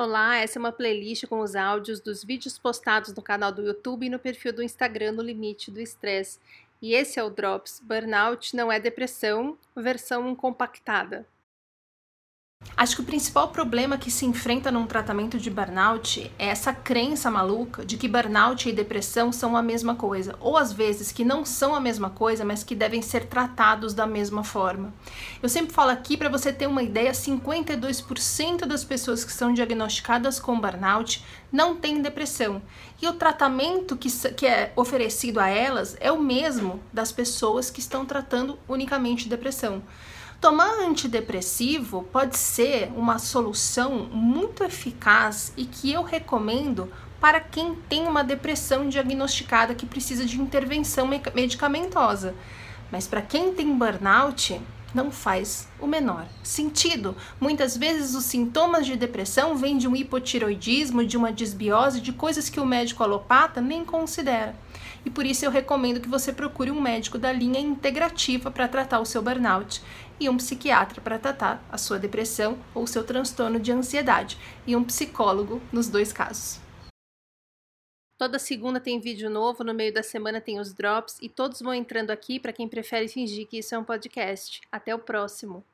Olá, essa é uma playlist com os áudios dos vídeos postados no canal do YouTube e no perfil do Instagram no Limite do Estresse. E esse é o Drops Burnout não é depressão, versão compactada. Acho que o principal problema que se enfrenta num tratamento de burnout é essa crença maluca de que burnout e depressão são a mesma coisa, ou às vezes que não são a mesma coisa, mas que devem ser tratados da mesma forma. Eu sempre falo aqui para você ter uma ideia, 52% das pessoas que são diagnosticadas com burnout não têm depressão. E o tratamento que, que é oferecido a elas é o mesmo das pessoas que estão tratando unicamente depressão. Tomar antidepressivo pode ser uma solução muito eficaz e que eu recomendo para quem tem uma depressão diagnosticada que precisa de intervenção medicamentosa. Mas para quem tem burnout, não faz o menor sentido. Muitas vezes os sintomas de depressão vêm de um hipotiroidismo, de uma desbiose, de coisas que o médico alopata nem considera. E por isso eu recomendo que você procure um médico da linha integrativa para tratar o seu burnout e um psiquiatra para tratar a sua depressão ou seu transtorno de ansiedade e um psicólogo nos dois casos. Toda segunda tem vídeo novo, no meio da semana tem os drops e todos vão entrando aqui para quem prefere fingir que isso é um podcast. Até o próximo.